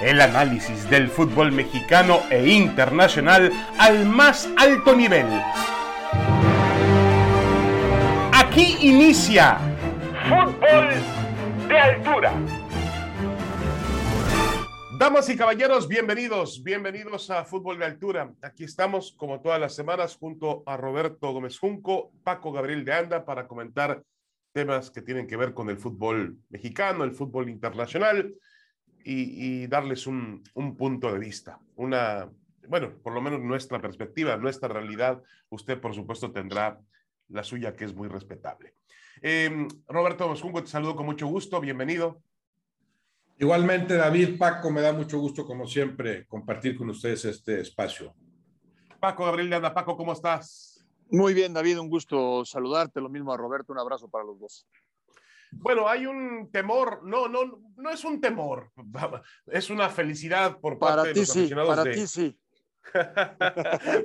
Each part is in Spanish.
El análisis del fútbol mexicano e internacional al más alto nivel. Aquí inicia Fútbol de Altura. Damas y caballeros, bienvenidos, bienvenidos a Fútbol de Altura. Aquí estamos, como todas las semanas, junto a Roberto Gómez Junco, Paco Gabriel de Anda, para comentar temas que tienen que ver con el fútbol mexicano, el fútbol internacional y, darles un, punto de vista, una, bueno, por lo menos nuestra perspectiva, nuestra realidad. Usted, por supuesto, tendrá la suya, que es muy respetable. Eh, Roberto Moscungo, te saludo con mucho gusto, bienvenido. Igualmente, David, Paco, me da mucho gusto, como siempre, compartir con ustedes este espacio. Paco Gabriel de Anda, Paco, ¿cómo estás? Muy bien, David, un gusto saludarte, lo mismo a Roberto, un abrazo para los dos. Bueno, hay un temor, no, no, no es un temor, es una felicidad por parte de los aficionados para de... ti sí.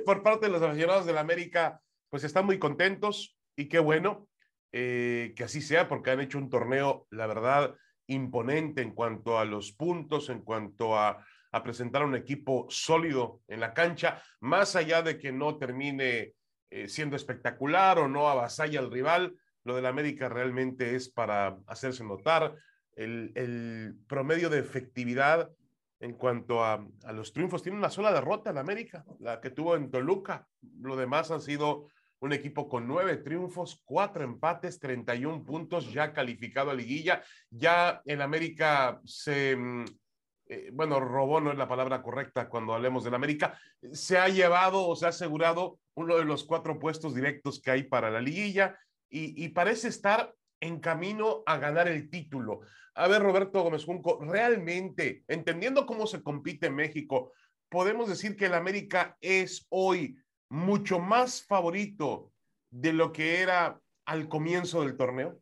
por parte de los aficionados del América, pues están muy contentos y qué bueno eh, que así sea, porque han hecho un torneo, la verdad, imponente en cuanto a los puntos, en cuanto a, a presentar un equipo sólido en la cancha, más allá de que no termine eh, siendo espectacular o no avasalla al rival, lo del América realmente es para hacerse notar. El, promedio de efectividad en cuanto a, los triunfos, tiene una sola derrota en América, la que tuvo en Toluca. Lo demás han sido un equipo con nueve triunfos, cuatro empates, 31 puntos, ya calificado a liguilla. Ya en América se, mm, eh, bueno, robó no es la palabra correcta cuando hablemos del América, se ha llevado o se ha asegurado uno de los cuatro puestos directos que hay para la liguilla y, parece estar en camino a ganar el título. A ver, Roberto Gómez Junco, realmente, entendiendo cómo se compite en México, podemos decir que el América es hoy mucho más favorito de lo que era al comienzo del torneo.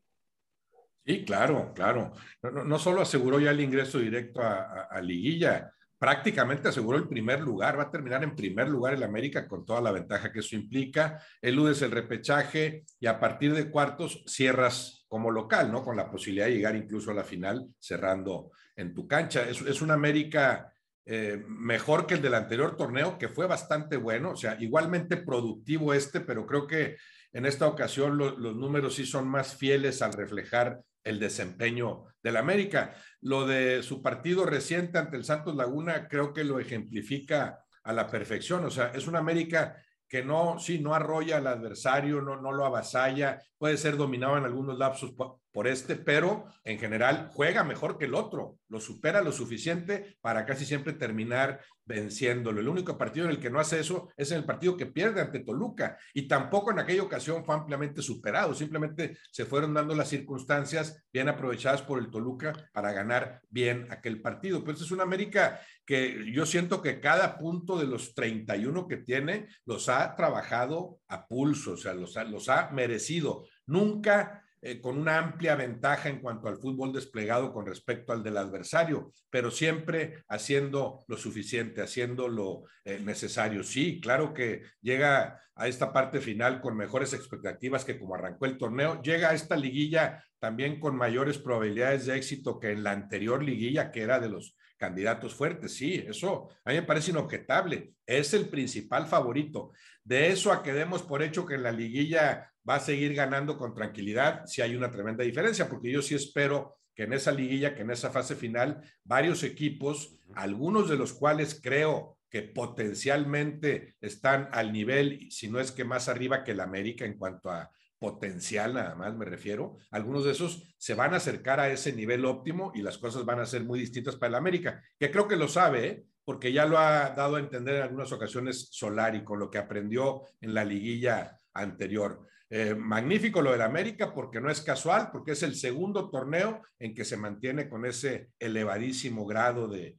Sí, claro, claro. No, solo aseguró ya el ingreso directo a liguilla, prácticamente aseguró el primer lugar, va a terminar en primer lugar el América con toda la ventaja que eso implica, eludes el repechaje y a partir de cuartos cierras como local, ¿no? Con la posibilidad de llegar incluso a la final cerrando en tu cancha. Es, un América eh, mejor que el del anterior torneo, que fue bastante bueno, o sea, igualmente productivo este, pero creo que en esta ocasión los números sí son más fieles al reflejar el desempeño del América. Lo de su partido reciente ante el Santos Laguna creo que lo ejemplifica a la perfección. O sea, es un América que no, sí, no arrolla al adversario, no, no lo avasalla, puede ser dominado en algunos lapsos por este, pero en general juega mejor que el otro, lo supera lo suficiente para casi siempre terminar venciéndolo. El único partido en el que no hace eso es en el partido que pierde ante Toluca y tampoco en aquella ocasión fue ampliamente superado, simplemente se fueron dando las circunstancias bien aprovechadas por el Toluca para ganar bien aquel partido. Pues es una América que yo siento que cada punto de los 31 que tiene los ha trabajado a pulso, o sea, los ha, los ha merecido. Nunca eh, con una amplia ventaja en cuanto al fútbol desplegado con respecto al del adversario, pero siempre haciendo lo suficiente, haciendo lo eh, necesario. Sí, claro que llega a esta parte final con mejores expectativas que como arrancó el torneo, llega a esta liguilla también con mayores probabilidades de éxito que en la anterior liguilla, que era de los candidatos fuertes. Sí, eso a mí me parece inobjetable. Es el principal favorito. De eso a que demos por hecho que en la liguilla va a seguir ganando con tranquilidad, si hay una tremenda diferencia, porque yo sí espero que en esa liguilla, que en esa fase final, varios equipos, algunos de los cuales creo que potencialmente están al nivel, si no es que más arriba que el América en cuanto a potencial nada más me refiero, algunos de esos se van a acercar a ese nivel óptimo y las cosas van a ser muy distintas para el América, que creo que lo sabe, ¿eh? porque ya lo ha dado a entender en algunas ocasiones Solari con lo que aprendió en la liguilla anterior. Eh, magnífico lo del América porque no es casual, porque es el segundo torneo en que se mantiene con ese elevadísimo grado de,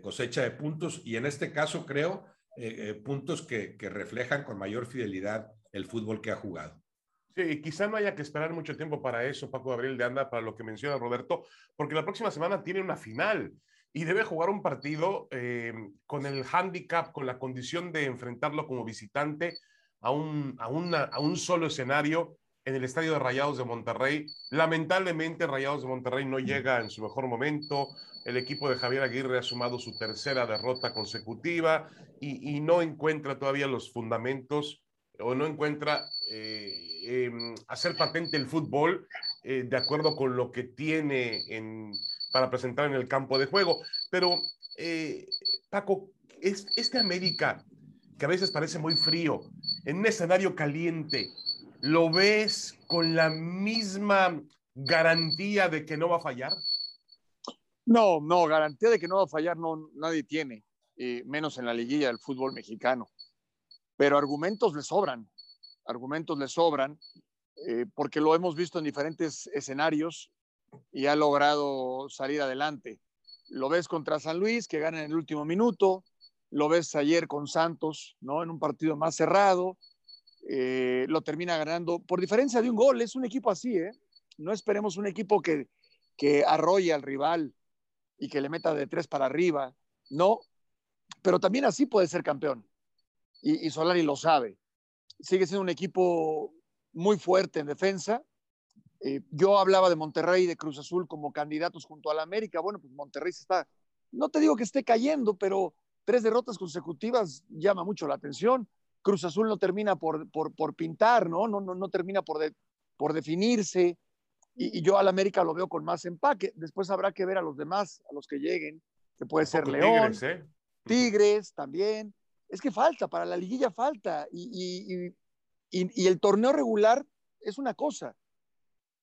cosecha de puntos y en este caso creo eh, puntos que reflejan con mayor fidelidad el fútbol que ha jugado. Sí, quizá no haya que esperar mucho tiempo para eso, Paco Gabriel de Anda, para lo que menciona Roberto, porque la próxima semana tiene una final y debe jugar un partido eh, con el handicap, con la condición de enfrentarlo como visitante a un, a, a un solo escenario en el estadio de Rayados de Monterrey. Lamentablemente, Rayados de Monterrey no llega en su mejor momento. El equipo de Javier Aguirre ha sumado su tercera derrota consecutiva y, no encuentra todavía los fundamentos o no encuentra eh, em, hacer patente el fútbol eh, de acuerdo con lo que tiene en, para presentar en el campo de juego. Pero, eh, Paco, es, este América, que a veces parece muy frío, en un escenario caliente, ¿lo ves con la misma garantía de que no va a fallar? No, no, garantía de que no va a fallar no, nadie tiene, eh, menos en la liguilla del fútbol mexicano. Pero argumentos le sobran, argumentos le sobran, eh, porque lo hemos visto en diferentes escenarios y ha logrado salir adelante. Lo ves contra San Luis, que gana en el último minuto, lo ves ayer con Santos, ¿no? En un partido más cerrado, eh, lo termina ganando por diferencia de un gol. Es un equipo así, ¿eh? No esperemos un equipo que, que al rival y que le meta de tres para arriba. No, pero también así puede ser campeón. Y Solari lo sabe. Sigue siendo un equipo muy fuerte en defensa. Eh, yo hablaba de Monterrey y de Cruz Azul como candidatos junto a la América. Bueno, pues Monterrey se está, no te digo que esté cayendo, pero tres derrotas consecutivas llama mucho la atención. Cruz Azul no termina por, por, pintar, ¿no? No, no, no termina por, por definirse. Y, yo al América lo veo con más empaque. Después habrá que ver a los demás, a los que lleguen, que puede ser León, Tigres, ¿eh? Tigres también. Es que falta, para la liguilla falta. Y, y, el torneo regular es una cosa.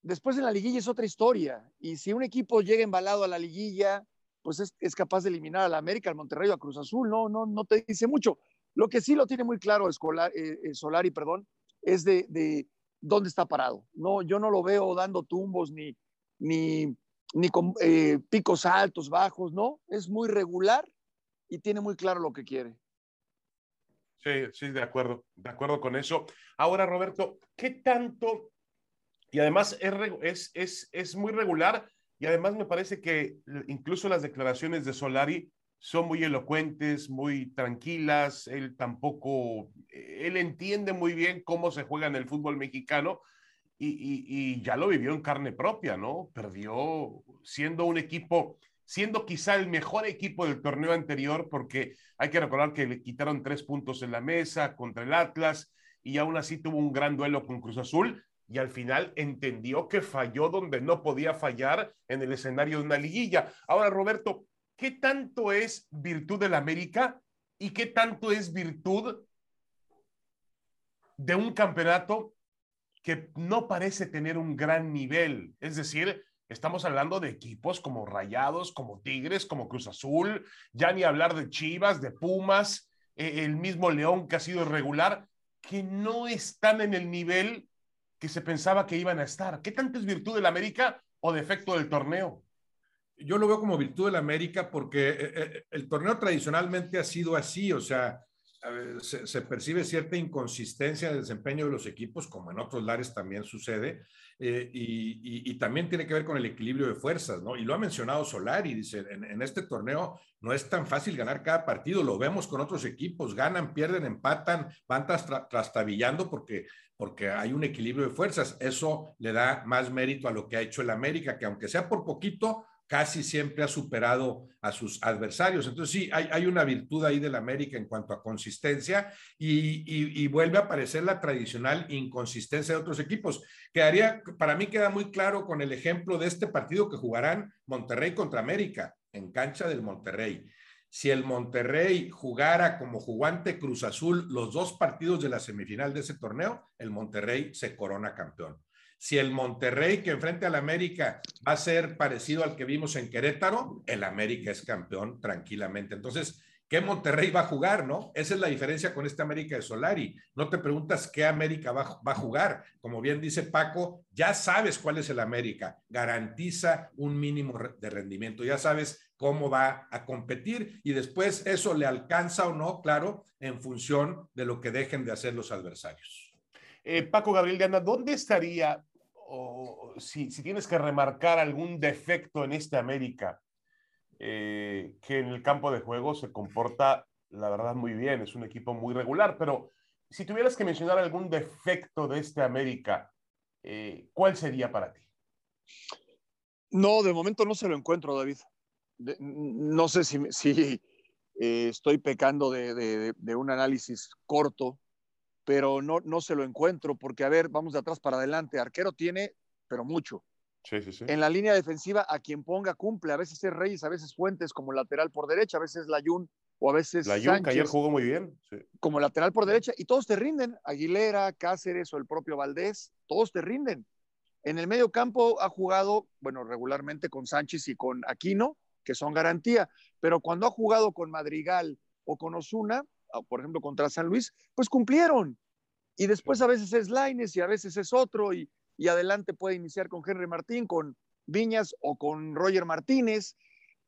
Después en la liguilla es otra historia. Y si un equipo llega embalado a la liguilla, pues es, capaz de eliminar a la América, al Monterrey a Cruz Azul, no, no, no te dice mucho. Lo que sí lo tiene muy claro Escolar, eh, eh, Solari, perdón, es de, dónde está parado. No, yo no lo veo dando tumbos ni, ni, ni con eh, picos altos, bajos, no, es muy regular y tiene muy claro lo que quiere. Sí, sí, de acuerdo, de acuerdo con eso. Ahora, Roberto, ¿qué tanto? Y además es, es, es muy regular y además me parece que incluso las declaraciones de Solari son muy elocuentes, muy tranquilas. Él tampoco, él entiende muy bien cómo se juega en el fútbol mexicano y, ya lo vivió en carne propia, ¿no? Perdió siendo un equipo, siendo quizá el mejor equipo del torneo anterior, porque hay que recordar que le quitaron tres puntos en la mesa contra el Atlas y aún así tuvo un gran duelo con Cruz Azul y al final entendió que falló donde no podía fallar en el escenario de una liguilla. Ahora, Roberto, ¿qué tanto es virtud del América y qué tanto es virtud de un campeonato que no parece tener un gran nivel? Es decir, estamos hablando de equipos como Rayados, como Tigres, como Cruz Azul, ya ni hablar de Chivas, de Pumas, eh, el mismo León que ha sido irregular, que no están en el nivel que se pensaba que iban a estar. ¿Qué tanto es virtud del América o defecto del torneo? Yo lo veo como virtud del América porque eh, eh, el torneo tradicionalmente ha sido así, o sea, se, percibe cierta inconsistencia en desempeño de los equipos, como en otros lares también sucede, eh, y, también tiene que ver con el equilibrio de fuerzas, ¿no? Y lo ha mencionado Solari, dice, en, este torneo no es tan fácil ganar cada partido, lo vemos con otros equipos, ganan, pierden, empatan, van trastabillando porque, porque hay un equilibrio de fuerzas. Eso le da más mérito a lo que ha hecho el América, que aunque sea por poquito, casi siempre ha superado a sus adversarios. Entonces sí, hay, una virtud ahí del América en cuanto a consistencia y, vuelve a aparecer la tradicional inconsistencia de otros equipos. Quedaría, para mí queda muy claro con el ejemplo de este partido que jugarán Monterrey contra América en cancha del Monterrey. Si el Monterrey jugara como jugante Cruz Azul los dos partidos de la semifinal de ese torneo, el Monterrey se corona campeón. Si el Monterrey que enfrente al América va a ser parecido al que vimos en Querétaro, el América es campeón tranquilamente. Entonces, ¿qué Monterrey va a jugar, no? Esa es la diferencia con este América de Solari. No te preguntas qué América va, a jugar. Como bien dice Paco, ya sabes cuál es el América. Garantiza un mínimo de rendimiento. Ya sabes cómo va a competir y después eso le alcanza o no, claro, en función de lo que dejen de hacer los adversarios. Eh, Paco Gabriel de ¿dónde estaría, o, si, tienes que remarcar algún defecto en este América, eh, que en el campo de juego se comporta, la verdad, muy bien, es un equipo muy regular, pero si tuvieras que mencionar algún defecto de este América, eh, ¿cuál sería para ti? No, de momento no se lo encuentro, David. no sé si, estoy pecando de, un análisis corto, pero no, no se lo encuentro porque, a ver, vamos de atrás para adelante. Arquero tiene, pero mucho. Sí, sí, sí. En la línea defensiva, a quien ponga cumple. A veces es Reyes, a veces Fuentes como lateral por derecha, a veces Layun o a veces. Layun, que ayer jugó muy bien. Como lateral por derecha, y todos te rinden. Aguilera, Cáceres o el propio Valdés, todos te rinden. En el medio campo ha jugado, bueno, regularmente con Sánchez y con Aquino, que son garantía, pero cuando ha jugado con Madrigal o con Osuna, por ejemplo contra San Luis, pues cumplieron. Y después a veces es Laines y a veces es otro, y, y adelante puede iniciar con Henry Martín, con Viñas o con Roger Martínez.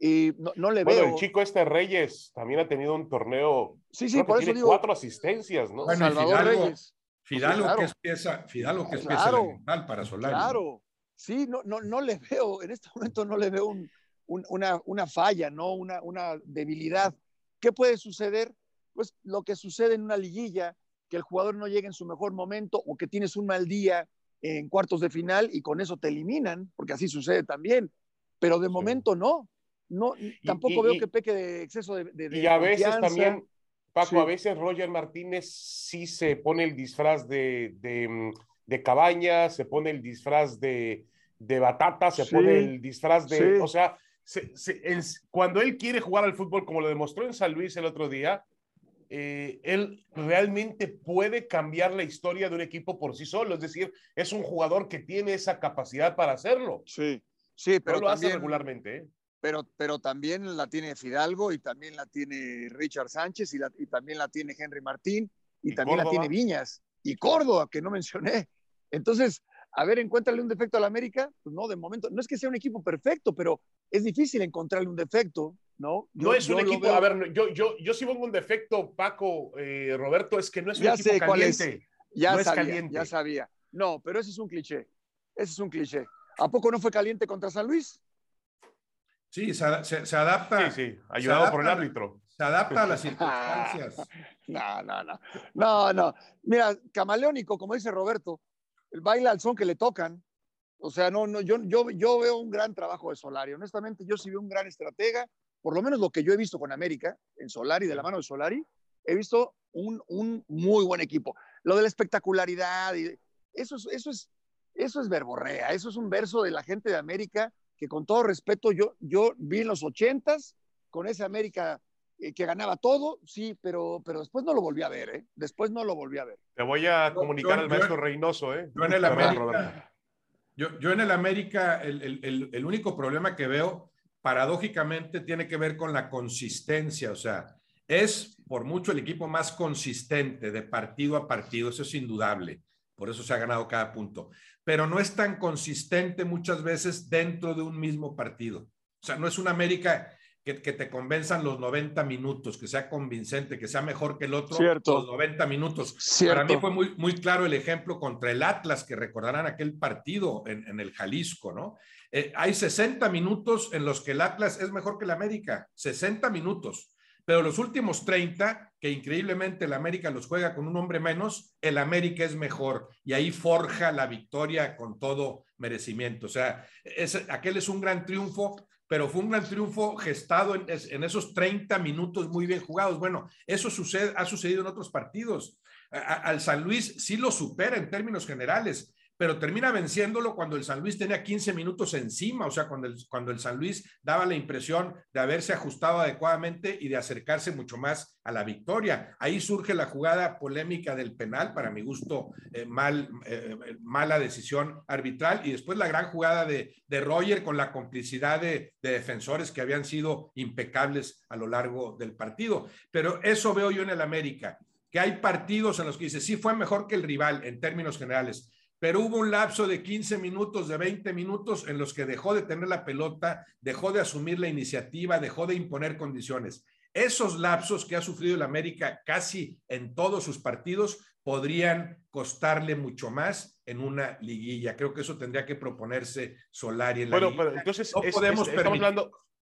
Y no, no le bueno, el chico este Reyes también ha tenido un torneo. Sí, sí, por eso digo. Cuatro asistencias, ¿no? Bueno, Salvador Reyes. Fidalgo, que es pieza, Fidalgo que es pieza elemental para Solari. Claro, sí, no, no, no le veo, en este momento no le veo un, una, una, falla, ¿no? Una, una debilidad. ¿Qué puede suceder? Pues lo que sucede en una liguilla, que el jugador no llegue en su mejor momento o que tienes un mal día en cuartos de final y con eso te eliminan, porque así sucede también. Pero de momento no. no tampoco veo que peque de exceso de, de Y a veces también, Paco, a veces Roger Martínez sí se pone el disfraz de, de, mm, de cabaña, se pone el disfraz de, de batata, se pone el disfraz de, o sea, cuando él quiere jugar al fútbol, como lo demostró en San Luis el otro día, eh, él realmente puede cambiar la historia de un equipo por sí solo. Es decir, es un jugador que tiene esa capacidad para hacerlo. Sí, sí, pero lo hace regularmente. ¿eh? Pero, pero también la tiene Fidalgo y también la tiene Richard Sánchez y, y también la tiene Henry Martín y, también la tiene Viñas y Córdoba, que no mencioné. Entonces, a ver, encuéntrale un defecto a la América. Pues no, de momento, no es que sea un equipo perfecto, pero es difícil encontrarle un defecto, ¿no? no es un equipo, a ver, yo, yo, yo sí pongo un defecto, Paco, eh, Roberto, es que no es un ya equipo sé caliente. Ya no sabía, es caliente. ya sabía. No, pero ese es un cliché. Ese es un cliché. ¿A poco no fue caliente contra San Luis? Sí, se, se, adapta. Sí, sí, ayudado por el árbitro. Se adapta a las circunstancias. no, no, no. No, no. Mira, camaleónico, como dice Roberto, el baila al son que le tocan. O sea, no, no, yo, yo, yo veo un gran trabajo de Solari. Honestamente, yo sí veo un gran estratega, por lo menos lo que yo he visto con América, en Solari, de la mano de Solari, he visto un, un muy buen equipo. Lo de la espectacularidad, y eso, es, eso, es, eso es verborrea, eso es un verso de la gente de América que con todo respeto yo, yo vi en los ochentas con ese América eh, que ganaba todo, sí, pero, pero después no lo volví a ver, ¿eh? Después no lo volví a ver. Te voy a comunicar al maestro Reynoso, ¿eh? Yo en el América, yo, en el América el, el, único problema que veo, paradójicamente, tiene que ver con la consistencia, o sea, es por mucho el equipo más consistente de partido a partido, eso es indudable, por eso se ha ganado cada punto, pero no es tan consistente muchas veces dentro de un mismo partido. O sea, no es un América que, te convenzan los 90 minutos, que sea convincente, que sea mejor que el otro Cierto. los 90 minutos. Cierto. Para mí fue muy, muy claro el ejemplo contra el Atlas, que recordarán aquel partido en, el Jalisco, ¿no? Eh, hay 60 minutos en los que el Atlas es mejor que el América, 60 minutos. Pero los últimos 30, que increíblemente el América los juega con un hombre menos, el América es mejor y ahí forja la victoria con todo merecimiento. O sea, aquel es un gran triunfo pero fue un gran triunfo gestado en, esos 30 minutos muy bien jugados. Bueno, eso sucede, ha sucedido en otros partidos. al San Luis sí lo supera en términos generales, pero termina venciéndolo cuando el San Luis tenía 15 minutos encima, o sea, cuando el, cuando el San Luis daba la impresión de haberse ajustado adecuadamente y de acercarse mucho más a la victoria. Ahí surge la jugada polémica del penal, para mi gusto, eh, mal, eh, mala decisión arbitral, y después la gran jugada de, de Roger con la complicidad de, de defensores que habían sido impecables a lo largo del partido. Pero eso veo yo en el América que hay partidos en los que dice, sí fue mejor que el rival en términos generales, pero hubo un lapso de 15 minutos, de 20 minutos en los que dejó de tener la pelota, dejó de asumir la iniciativa, dejó de imponer condiciones. Esos lapsos que ha sufrido el América casi en todos sus partidos podrían costarle mucho más en una liguilla. Creo que eso tendría que proponerse Solari en la bueno, Pero entonces no podemos permitir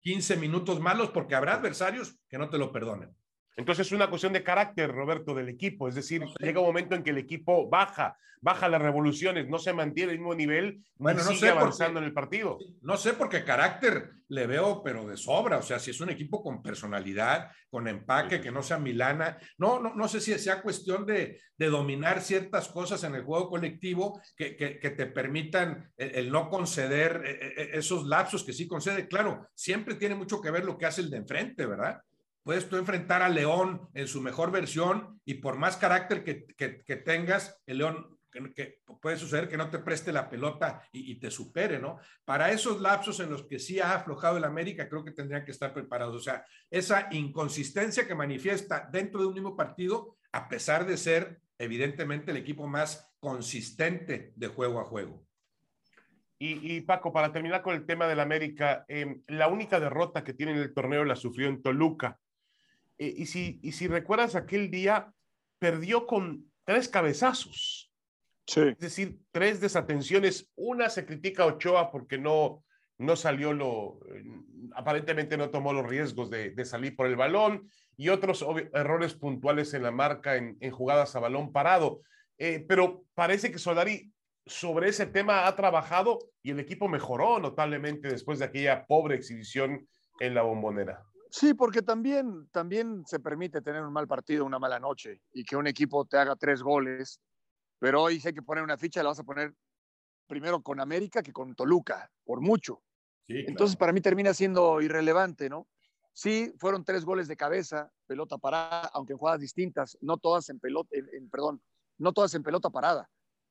15 minutos malos porque habrá adversarios que no te lo perdonen. Entonces es una cuestión de carácter, Roberto, del equipo. Es decir, llega un momento en que el equipo baja, baja las revoluciones, no se mantiene el mismo nivel, bueno, no sigue sé avanzando en el partido. No sé por qué carácter le veo, pero de sobra. O sea, si es un equipo con personalidad, con empaque, que no sea Milana. No, no, no sé si sea cuestión de, de dominar ciertas cosas en el juego colectivo que, que, te permitan el, no conceder eh, eh, esos lapsos que sí concede. Claro, siempre tiene mucho que ver lo que hace el de enfrente, ¿verdad? Puedes tú enfrentar a León en su mejor versión y por más carácter que, que, tengas, el León puede suceder que no te preste la pelota y, te supere, ¿no? Para esos lapsos en los que sí ha aflojado el América, creo que tendrían que estar preparados. O sea, esa inconsistencia que manifiesta dentro de un mismo partido, a pesar de ser evidentemente el equipo más consistente de juego a juego. Y, Paco, para terminar con el tema del América, em, la única derrota que tiene en el torneo la sufrió en Toluca. Eh, y, si, y si recuerdas aquel día, perdió con tres cabezazos. Es decir, tres desatenciones. Una se critica a Ochoa porque no, no salió lo, aparentemente no tomó los riesgos de, salir por el balón y otros errores puntuales en la marca en, jugadas a balón parado. Eh, pero parece que Solari sobre ese tema ha trabajado y el equipo mejoró notablemente después de aquella pobre exhibición en la bombonera. Sí, porque también, también se permite tener un mal partido, una mala noche y que un equipo te haga tres goles, pero hoy si hay que poner una ficha, la vas a poner primero con América que con Toluca, por mucho. Entonces para mí termina siendo irrelevante, ¿no? Sí, fueron tres goles de cabeza, pelota parada, aunque en jugadas distintas, no todas en pelota, en, perdón, no todas en pelota parada.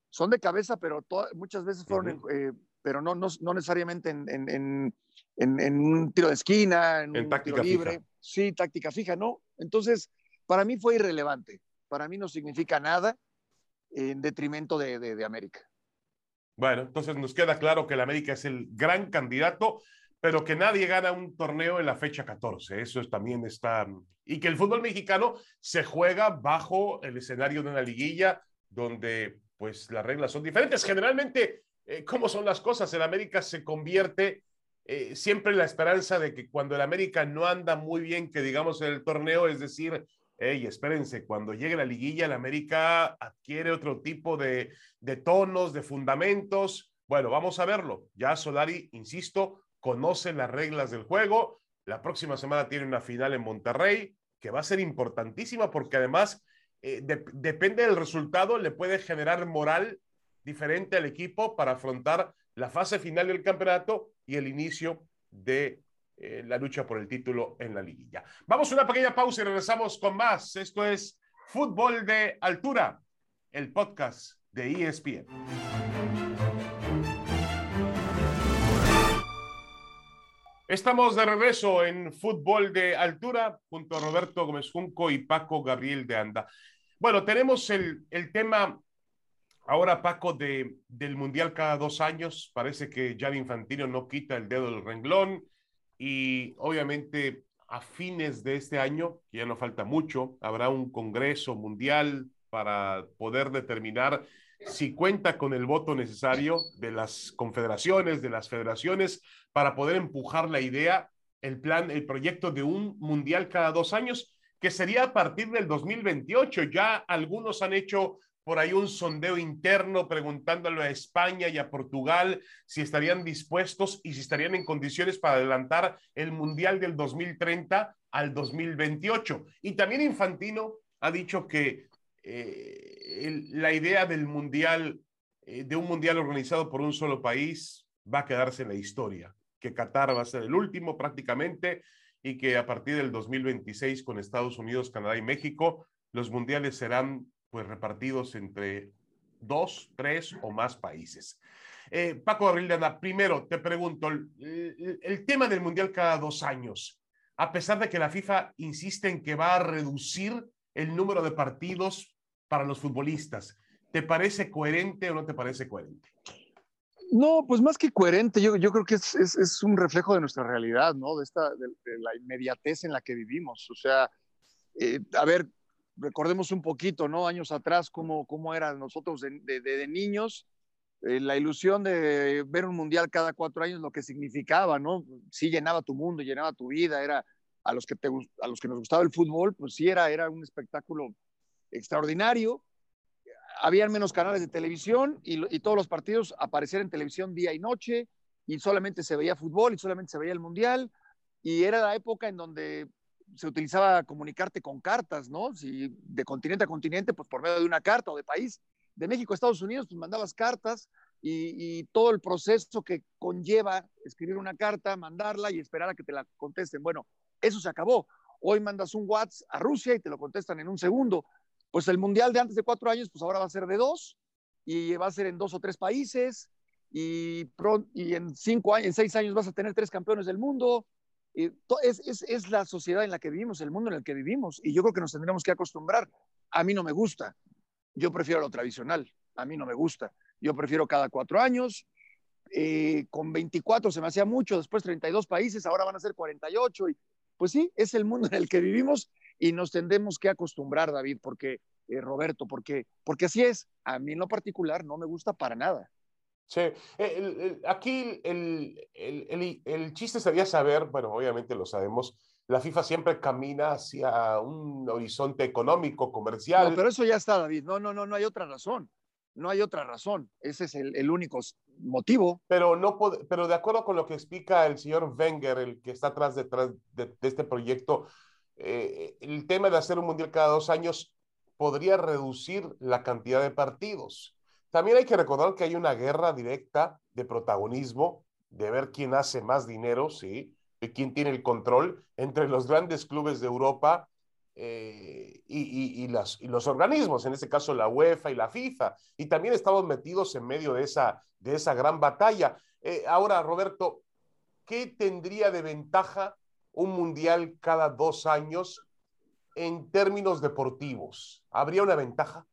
Son de cabeza, pero muchas veces fueron, eh, pero no, no, no necesariamente en, en, en, un tiro de esquina, en, un tiro libre. Sí, táctica fija, no. Entonces, para mí fue irrelevante. Para mí no significa nada en detrimento de, de, América. Bueno, entonces nos queda claro que el América es el gran candidato, pero que nadie gana un torneo en la fecha 14. Eso también está. Y que el fútbol mexicano se juega bajo el escenario de una liguilla donde pues las reglas son diferentes. Generalmente, eh, ¿cómo son las cosas? El América se convierte eh, siempre la esperanza de que cuando el América no anda muy bien, que digamos en el torneo, es decir, hey, espérense, cuando llegue la liguilla, el América adquiere otro tipo de, de tonos, de fundamentos. Bueno, vamos a verlo. Ya Solari, insisto, conoce las reglas del juego. La próxima semana tiene una final en Monterrey, que va a ser importantísima porque además eh, depende del resultado, le puede generar moral diferente al equipo para afrontar la fase final del campeonato y el inicio de eh, la lucha por el título en la liguilla. Vamos a una pequeña pausa y regresamos con más. Esto es Fútbol de Altura, el podcast de ESPN. Estamos de regreso en Fútbol de Altura junto a Roberto Gómez Junco y Paco Gabriel de Anda. Bueno, tenemos el, el tema Ahora, Paco, de, del Mundial cada dos años, parece que Gianni Infantino no quita el dedo del renglón y obviamente a fines de este año, que ya no falta mucho, habrá un Congreso Mundial para poder determinar si cuenta con el voto necesario de las confederaciones, de las federaciones, para poder empujar la idea, el plan, el proyecto de un Mundial cada dos años, que sería a partir del 2028. Ya algunos han hecho por ahí un sondeo interno preguntándole a España y a Portugal si estarían dispuestos y si estarían en condiciones para adelantar el Mundial del 2030 al 2028. Y también Infantino ha dicho que eh, la idea del Mundial, eh, de un Mundial organizado por un solo país, va a quedarse en la historia, que Qatar va a ser el último prácticamente y que a partir del 2026 con Estados Unidos, Canadá y México, los mundiales serán pues repartidos entre dos, tres o más países. Eh, Paco Abril de primero te pregunto, el, tema del Mundial cada dos años, a pesar de que la FIFA insiste en que va a reducir el número de partidos para los futbolistas, ¿te parece coherente o no te parece coherente? No, pues más que coherente, yo, yo creo que es, es, un reflejo de nuestra realidad, ¿no? De, esta, de, la inmediatez en la que vivimos. O sea, eh, a ver, recordemos un poquito, ¿no? Años atrás, cómo, cómo eran nosotros de, niños, eh, la ilusión de ver un mundial cada cuatro años, lo que significaba, ¿no? Sí llenaba tu mundo, llenaba tu vida, era, a los que, a los que nos gustaba el fútbol, pues sí era, era un espectáculo extraordinario. Habían menos canales de televisión y, y todos los partidos aparecían en televisión día y noche y solamente se veía fútbol y solamente se veía el mundial. Y era la época en donde se utilizaba comunicarte con cartas, ¿no? Si de continente a continente, pues por medio de una carta o de país. De México a Estados Unidos, pues mandabas cartas y, todo el proceso que conlleva escribir una carta, mandarla y esperar a que te la contesten. Bueno, eso se acabó. Hoy mandas un WhatsApp a Rusia y te lo contestan en un segundo. Pues el mundial de antes de cuatro años, pues ahora va a ser de dos y va a ser en dos o tres países y, y en cinco años, en seis años vas a tener tres campeones del mundo. Es, la sociedad en la que vivimos, el mundo en el que vivimos, y yo creo que nos tendremos que acostumbrar. A mí no me gusta, yo prefiero lo tradicional, a mí no me gusta. Yo prefiero cada cuatro años, eh, con 24 se me hacía mucho, después 32 países, ahora van a ser 48, y pues sí, es el mundo en el que vivimos y nos tendremos que acostumbrar, David, porque, eh, Roberto, porque, porque así es. A mí en lo particular no me gusta para nada. Sí, el, el, aquí el, el, chiste sería saber, bueno, obviamente lo sabemos, la FIFA siempre camina hacia un horizonte económico, comercial. No, pero eso ya está, David. No, no, no, no hay otra razón. No hay otra razón. Ese es el, único motivo. Pero, no pero de acuerdo con lo que explica el señor Wenger, el que está atrás detrás de, de este proyecto, eh, el tema de hacer un mundial cada dos años podría reducir la cantidad de partidos. También hay que recordar que hay una guerra directa de protagonismo, de ver quién hace más dinero, ¿sí? De quién tiene el control entre los grandes clubes de Europa eh, y, los organismos, en este caso la UEFA y la FIFA. Y también estamos metidos en medio de esa, de esa gran batalla. Eh, ahora, Roberto, ¿qué tendría de ventaja un mundial cada dos años en términos deportivos? ¿Habría una ventaja?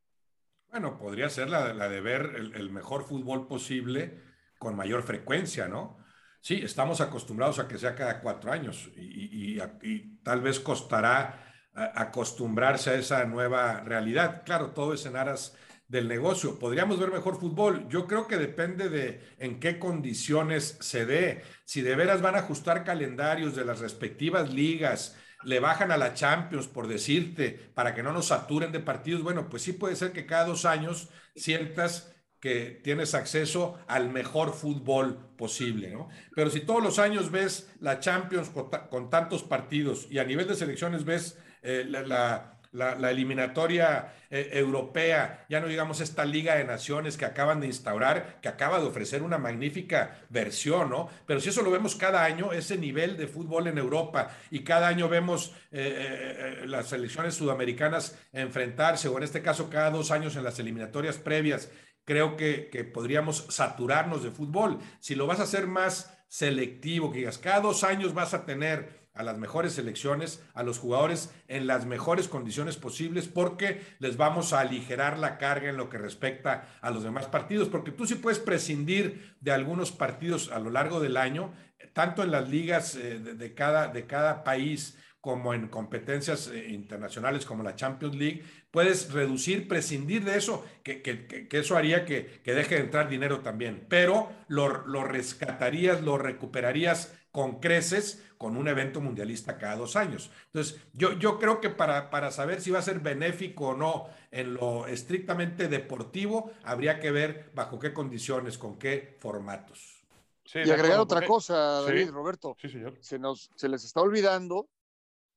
Bueno, podría ser la, de ver el, mejor fútbol posible con mayor frecuencia, ¿no? Sí, estamos acostumbrados a que sea cada cuatro años y, y, y tal vez costará acostumbrarse a esa nueva realidad. Claro, todo es en aras del negocio. ¿Podríamos ver mejor fútbol? Yo creo que depende de en qué condiciones se dé. Si de veras van a ajustar calendarios de las respectivas ligas, le bajan a la Champions, por decirte, para que no nos saturen de partidos, bueno, pues sí puede ser que cada dos años sientas que tienes acceso al mejor fútbol posible, ¿no? Pero si todos los años ves la Champions con, tantos partidos y a nivel de selecciones ves eh, la la, eliminatoria eh, europea, ya no digamos esta Liga de Naciones que acaban de instaurar, que acaba de ofrecer una magnífica versión, ¿no? Pero si eso lo vemos cada año, ese nivel de fútbol en Europa, y cada año vemos eh, eh, las selecciones sudamericanas enfrentarse, o en este caso cada dos años en las eliminatorias previas, creo que, que podríamos saturarnos de fútbol. Si lo vas a hacer más selectivo, que digas, cada dos años vas a tener a las mejores selecciones, a los jugadores en las mejores condiciones posibles, porque les vamos a aligerar la carga en lo que respecta a los demás partidos, porque tú sí puedes prescindir de algunos partidos a lo largo del año, tanto en las ligas eh, de, cada, de cada país como en competencias eh, internacionales como la Champions League, puedes reducir, prescindir de eso, que, que, que eso haría que, que, deje de entrar dinero también, pero lo, lo rescatarías, lo recuperarías con creces con un evento mundialista cada dos años. Entonces, yo, yo creo que para, para saber si va a ser benéfico o no en lo estrictamente deportivo, habría que ver bajo qué condiciones, con qué formatos. Sí, y agregar otra cosa, David, sí. Roberto. Sí, señor. Se, nos, se les está olvidando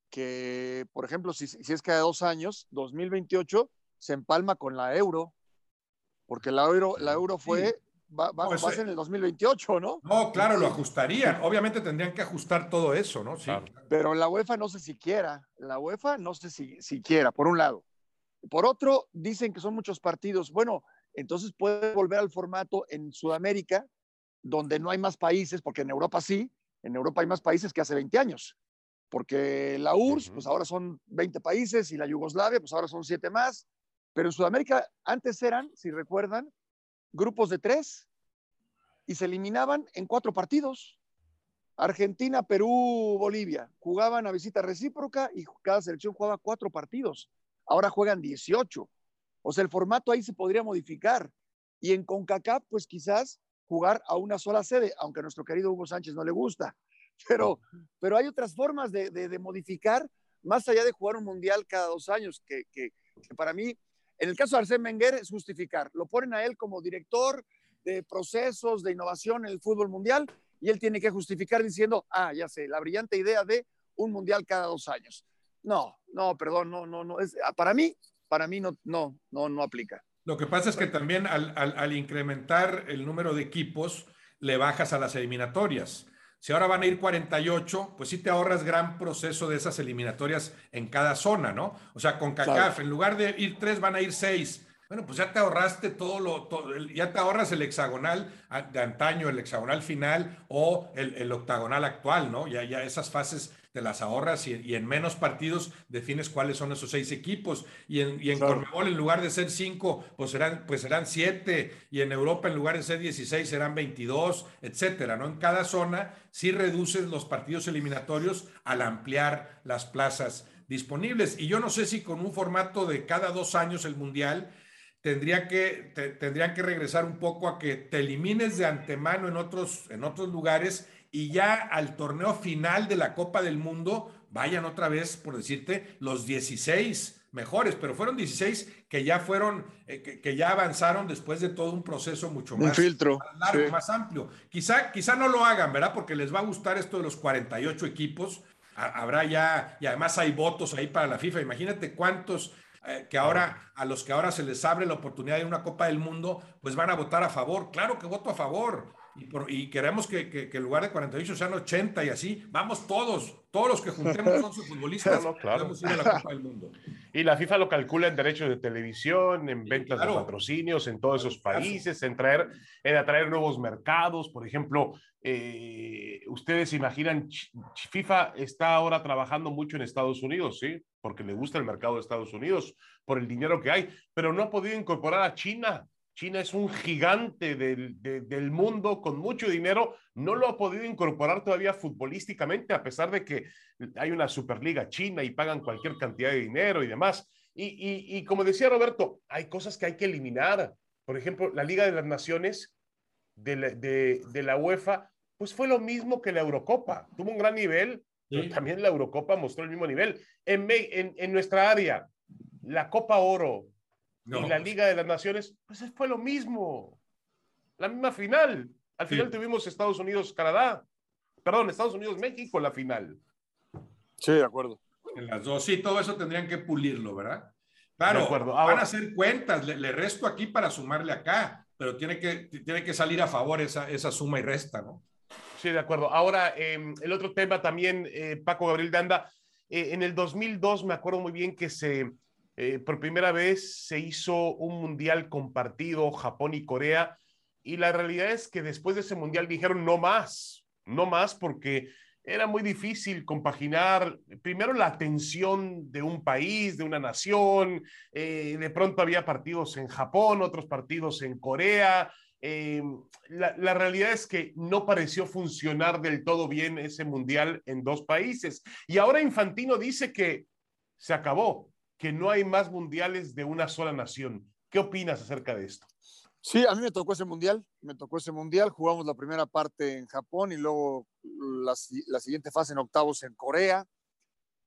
que, por ejemplo, si, si es cada dos años, 2028 se empalma con la euro, porque la euro, la euro fue va, va, no, va a ser en el 2028, ¿no? No, claro, lo ajustarían. Obviamente tendrían que ajustar todo eso, ¿no? Sí. Claro. Pero la UEFA no sé siquiera. La UEFA no sé si siquiera, por un lado. Por otro, dicen que son muchos partidos. Bueno, entonces puede volver al formato en Sudamérica, donde no hay más países, porque en Europa sí. En Europa hay más países que hace 20 años. Porque la URSS, uh -huh. pues ahora son 20 países, y la Yugoslavia, pues ahora son 7 más. Pero en Sudamérica antes eran, si recuerdan, grupos de tres y se eliminaban en cuatro partidos. Argentina, Perú, Bolivia jugaban a visita recíproca y cada selección jugaba cuatro partidos. Ahora juegan 18. O sea, el formato ahí se podría modificar. Y en CONCACAF, pues quizás jugar a una sola sede, aunque a nuestro querido Hugo Sánchez no le gusta. pero, pero hay otras formas de, de, modificar, más allá de jugar un mundial cada dos años, que, que, que para mí, en el caso de Arsène Wenger, es justificar. Lo ponen a él como director de procesos de innovación en el fútbol mundial y él tiene que justificar diciendo, ah, ya sé, la brillante idea de un mundial cada dos años. No, no, perdón, no, no, no. Es, para mí, para mí no, no, no, no aplica. Lo que pasa es que también al, al, al incrementar el número de equipos, le bajas a las eliminatorias. Si ahora van a ir 48, pues sí te ahorras gran proceso de esas eliminatorias en cada zona, ¿no? O sea, con CACAF, en lugar de ir tres, van a ir seis. Bueno, pues ya te ahorraste todo lo, ya te ahorras el hexagonal de antaño, el hexagonal final o el, el octagonal actual, ¿no? Ya, ya esas fases te las ahorras y, en menos partidos defines cuáles son esos seis equipos. Y en, y en en lugar de ser cinco, pues serán, pues serán siete. Y en Europa, en lugar de ser 16, serán 22, etcétera, ¿no? En cada zona sí reduces los partidos eliminatorios al ampliar las plazas disponibles. Y yo no sé si con un formato de cada dos años el Mundial tendría que, tendrían que regresar un poco a que te elimines de antemano en otros, en otros lugares y ya al torneo final de la Copa del Mundo vayan otra vez, por decirte, los 16 mejores, pero fueron 16 que ya fueron, eh, que, ya avanzaron después de todo un proceso mucho más, filtro, largo, más amplio. Quizá, quizá no lo hagan, ¿verdad? Porque les va a gustar esto de los 48 equipos. habrá ya, y además hay votos ahí para la FIFA. Imagínate cuántos eh, que ahora, a los que ahora se les abre la oportunidad de una Copa del Mundo, pues van a votar a favor. Claro que voto a favor y, queremos que, que, que, en lugar de 48 sean 80 y así, vamos todos, todos los que juntemos son futbolistas, no, claro. ir a la Copa del Mundo. Y la FIFA lo calcula en derechos de televisión, en ventas de patrocinios en todos esos países, en traer, en atraer nuevos mercados, por ejemplo, eh, ustedes imaginan, FIFA está ahora trabajando mucho en Estados Unidos, ¿sí? Porque le gusta el mercado de Estados Unidos, por el dinero que hay, pero no ha podido incorporar a China China es un gigante del, del, mundo con mucho dinero, no lo ha podido incorporar todavía futbolísticamente, a pesar de que hay una Superliga China y pagan cualquier cantidad de dinero y demás. Y, y, y como decía Roberto, hay cosas que hay que eliminar. Por ejemplo, la Liga de las Naciones de la, de, de la UEFA, pues fue lo mismo que la Eurocopa. Tuvo un gran nivel, pero también la Eurocopa mostró el mismo nivel. En, en, en nuestra área, la Copa Oro, y la Liga de las Naciones, pues fue lo mismo. La misma final. Al final tuvimos Estados Unidos-Canadá. Perdón, Estados Unidos-México la final. Sí, de acuerdo. En las dos, sí, todo eso tendrían que pulirlo, ¿verdad? Claro, van a hacer cuentas, le, resto aquí para sumarle acá, pero tiene que, tiene que salir a favor esa, esa suma y resta, ¿no? Sí, de acuerdo. Ahora, em, el otro tema también, eh, Paco Gabriel de Anda, eh, en el 2002 me acuerdo muy bien que se, eh, por primera vez se hizo un mundial compartido Japón y Corea y la realidad es que después de ese mundial dijeron no más, no más porque era muy difícil compaginar primero la atención de un país, de una nación, eh, de pronto había partidos en Japón, otros partidos en Corea. Eh, la, la, realidad es que no pareció funcionar del todo bien ese mundial en dos países. Y ahora Infantino dice que se acabó, que no hay más mundiales de una sola nación. ¿Qué opinas acerca de esto? Sí, a mí me tocó ese mundial, me tocó ese mundial, jugamos la primera parte en Japón y luego la, siguiente fase en octavos en Corea.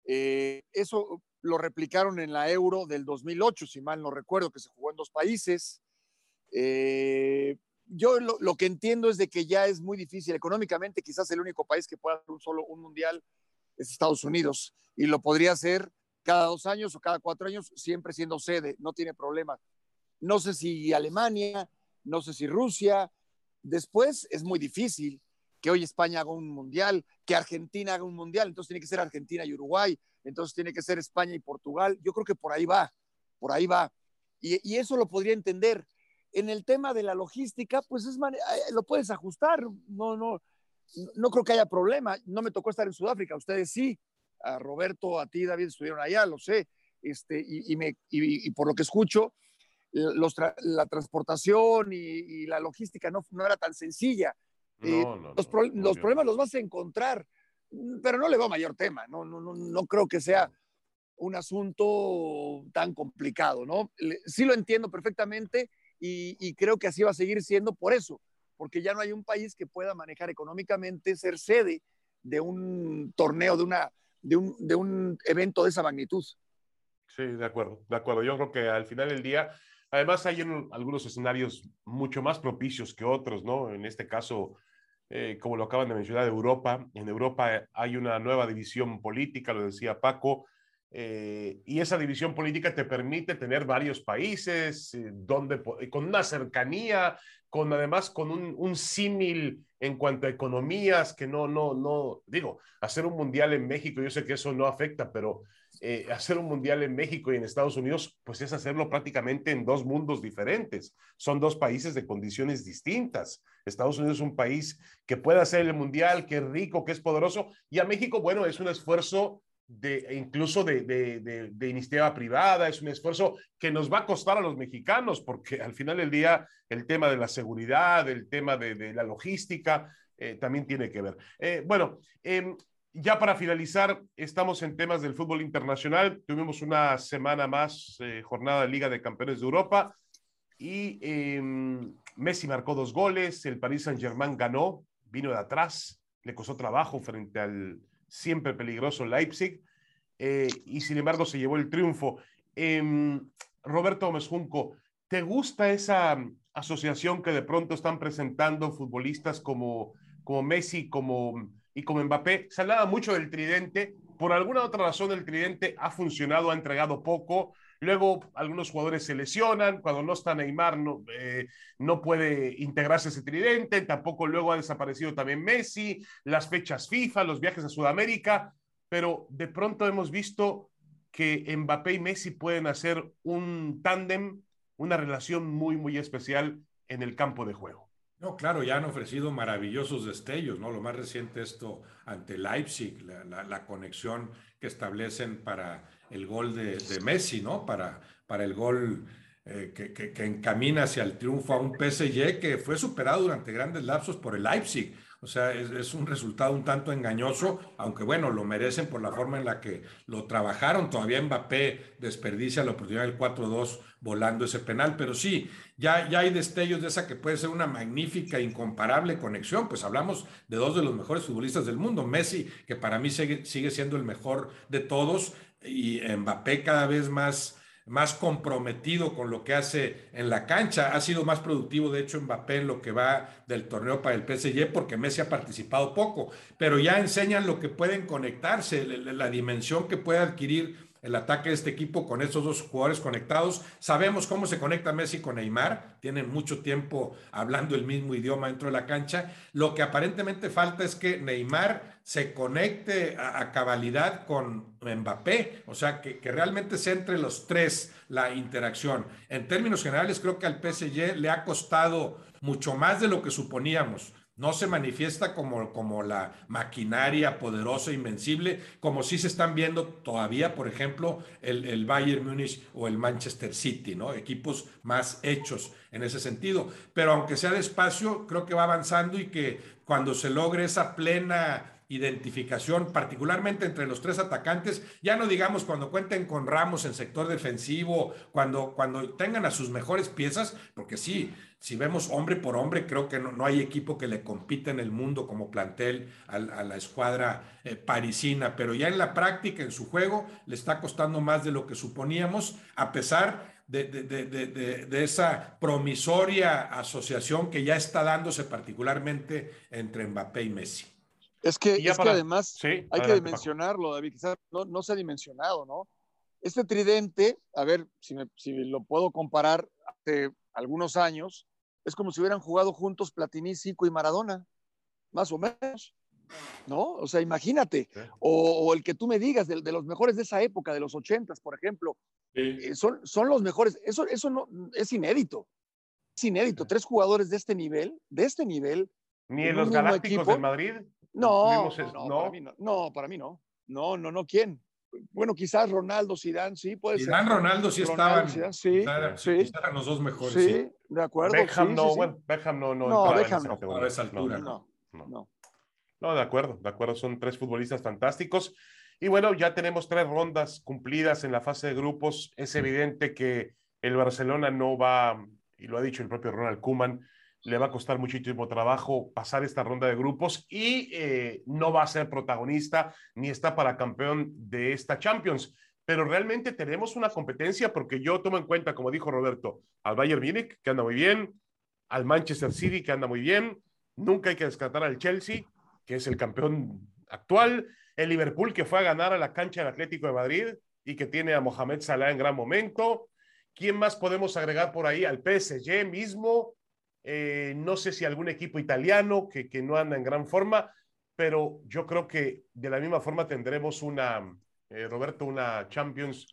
Eh, eso lo replicaron en la Euro del 2008, si mal no recuerdo, que se jugó en dos países. Eh, yo lo, lo, que entiendo es de que ya es muy difícil económicamente, quizás el único país que pueda hacer un solo un mundial es Estados Unidos y lo podría hacer cada dos años o cada cuatro años, siempre siendo sede, no tiene problema. No sé si Alemania, no sé si Rusia. Después es muy difícil que hoy España haga un mundial, que Argentina haga un mundial, entonces tiene que ser Argentina y Uruguay, entonces tiene que ser España y Portugal. Yo creo que por ahí va, por ahí va. Y, y eso lo podría entender. En el tema de la logística, pues es eh, lo puedes ajustar. No, no, no creo que haya problema. No me tocó estar en Sudáfrica, ustedes sí a Roberto, a ti, David, estuvieron allá, lo sé, este, y, me, y, por lo que escucho, los la transportación y, la logística no, no, era tan sencilla. Eh, los, los problemas los vas a encontrar, pero no le veo mayor tema, no, no, no, no creo que sea un asunto tan complicado, ¿no? Sí lo entiendo perfectamente y, y, creo que así va a seguir siendo por eso, porque ya no hay un país que pueda manejar económicamente, ser sede de un torneo, de, una, de, un, de un evento de esa magnitud. Sí, de acuerdo, de acuerdo. Yo creo que al final del día, además hay algunos escenarios mucho más propicios que otros, ¿no? En este caso, eh, como lo acaban de mencionar, Europa. En Europa hay una nueva división política, lo decía Paco, eh, y esa división política te permite tener varios países eh, donde, con una cercanía, con además con un, un símil en cuanto a economías, que no, no, no, digo, hacer un mundial en México, yo sé que eso no afecta, pero eh, hacer un mundial en México y en Estados Unidos, pues es hacerlo prácticamente en dos mundos diferentes. Son dos países de condiciones distintas. Estados Unidos es un país que puede hacer el mundial, que es rico, que es poderoso, y a México, bueno, es un esfuerzo de, incluso de, de, de, iniciativa privada, es un esfuerzo que nos va a costar a los mexicanos, porque al final del día el tema de la seguridad, el tema de, la logística, eh, también tiene que ver. Eh, bueno, em, ya para finalizar, estamos en temas del fútbol internacional. Tuvimos una semana más, eh, jornada de Liga de Campeones de Europa, y em, Messi marcó dos goles, el Paris Saint-Germain ganó, vino de atrás, le costó trabajo frente al siempre peligroso Leipzig, eh, y sin embargo se llevó el triunfo. Em, Roberto Gómez Junco, ¿te gusta esa asociación que de pronto están presentando futbolistas como, como Messi como, y como Mbappé? Se hablaba mucho del tridente, por alguna otra razón el tridente ha funcionado, ha entregado poco, Luego algunos jugadores se lesionan, cuando no está Neymar no, eh, no puede integrarse ese tridente, tampoco luego ha desaparecido también Messi, las fechas FIFA, los viajes a Sudamérica, pero de pronto hemos visto que Mbappé y Messi pueden hacer un tándem, una relación muy, muy especial en el campo de juego. No, claro, ya han ofrecido maravillosos destellos, ¿no? Lo más reciente esto ante Leipzig, la, la conexión que establecen para el gol de, Messi, ¿no? Para, para el gol eh, que, encamina hacia el triunfo a un PSG que fue superado durante grandes lapsos por el Leipzig. O sea, es, un resultado un tanto engañoso, aunque bueno, lo merecen por la forma en la que lo trabajaron. Todavía Mbappé desperdicia la oportunidad del 4-2 volando ese penal, pero sí, ya, ya hay destellos de esa que puede ser una magnífica, incomparable conexión. Pues hablamos de dos de los mejores futbolistas del mundo. Messi, que para mí sigue, sigue siendo el mejor de todos, y Mbappé cada vez más, más comprometido con lo que hace en la cancha. Ha sido más productivo, de hecho, Mbappé en lo que va del torneo para el PSG, porque Messi ha participado poco, pero ya enseñan lo que pueden conectarse, la dimensión que puede adquirir el ataque de este equipo con estos dos jugadores conectados. Sabemos cómo se conecta Messi con Neymar, tienen mucho tiempo hablando el mismo idioma dentro de la cancha. Lo que aparentemente falta es que Neymar se conecte a, cabalidad con Mbappé, o sea, que, que, realmente sea entre los tres la interacción. En términos generales, creo que al PSG le ha costado mucho más de lo que suponíamos no se manifiesta como, como la maquinaria poderosa, invencible, como si se están viendo todavía, por ejemplo, el, el, Bayern Múnich o el Manchester City, ¿no? Equipos más hechos en ese sentido. Pero aunque sea despacio, creo que va avanzando y que cuando se logre esa plena identificación, particularmente entre los tres atacantes, ya no digamos cuando cuenten con Ramos en sector defensivo, cuando, cuando tengan a sus mejores piezas, porque sí, si vemos hombre por hombre, creo que no, hay equipo que le compita en el mundo como plantel a, la escuadra eh, parisina, pero ya en la práctica, en su juego, le está costando más de lo que suponíamos, a pesar de, de, esa promisoria asociación que ya está dándose particularmente entre Mbappé y Messi. Es que, es que además hay que dimensionarlo, David, quizás no, no, se ha dimensionado, ¿no? Este tridente, a ver si, si lo puedo comparar hace algunos años, es como si hubieran jugado juntos Platini, Zico y Maradona, más o menos, ¿no? O sea, imagínate, o, el que tú me digas de, los mejores de esa época, de los ochentas, por ejemplo, eh, son, son los mejores, eso, eso no, es inédito, es inédito, tres jugadores de este nivel, de este nivel. Ni en los Galácticos de Madrid. No, no, no, Para mí no, no, para mí no. No, no, no, ¿quién? bueno, quizás Ronaldo, Zidane, sí, puede Zidane, ser. Ronaldo sí estaban. sí, sí. los dos mejores. Sí, de acuerdo. Beckham no, bueno, Beckham no, no. No, Beckham no. A esa altura. No, no, no. de acuerdo, de acuerdo. Son tres futbolistas fantásticos. Y bueno, ya tenemos tres rondas cumplidas en la fase de grupos. Es evidente que el Barcelona no va, y lo ha dicho el propio Ronald Koeman, le va a costar muchísimo trabajo pasar esta ronda de grupos y eh, no va a ser protagonista ni está para campeón de esta Champions. Pero realmente tenemos una competencia porque yo tomo en cuenta, como dijo Roberto, al Bayern Múnich, que anda muy bien, al Manchester City, que anda muy bien, nunca hay que descartar al Chelsea, que es el campeón actual, el Liverpool, que fue a ganar a la cancha del Atlético de Madrid y que tiene a Mohamed Salah en gran momento. ¿Quién más podemos agregar por ahí? Al PSG mismo, eh, no sé si algún equipo italiano que, que, no anda en gran forma, pero yo creo que de la misma forma tendremos una, eh, Roberto, una Champions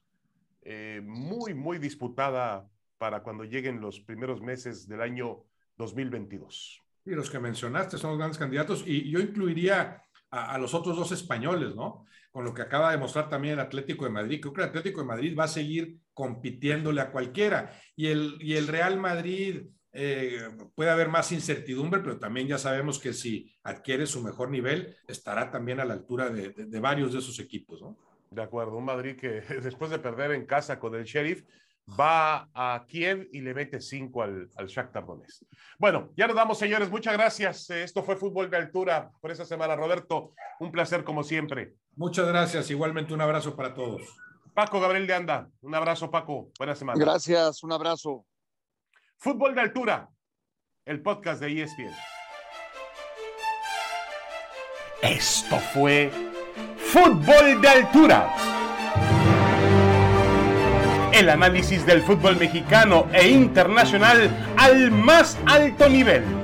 eh, muy, muy disputada para cuando lleguen los primeros meses del año 2022. Y los que mencionaste son los grandes candidatos y yo incluiría a, a, los otros dos españoles, ¿no? Con lo que acaba de mostrar también el Atlético de Madrid. Creo que el Atlético de Madrid va a seguir compitiéndole a cualquiera. Y el, y el Real Madrid, eh, puede haber más incertidumbre, pero también ya sabemos que si adquiere su mejor nivel, estará también a la altura de, de, de, varios de esos equipos, ¿no? De acuerdo, un Madrid que después de perder en casa con el Sheriff, va a Kiev y le mete cinco al, al Shakhtar Donetsk. Bueno, ya nos damos, señores. Muchas gracias. Esto fue Fútbol de Altura por esta semana. Roberto, un placer como siempre. Muchas gracias. Igualmente un abrazo para todos. Paco Gabriel de Anda. Un abrazo, Paco. Buena semana. Gracias. Un abrazo. Fútbol de Altura, el podcast de ESPN. Esto fue Fútbol de Altura. El análisis del fútbol mexicano e internacional al más alto nivel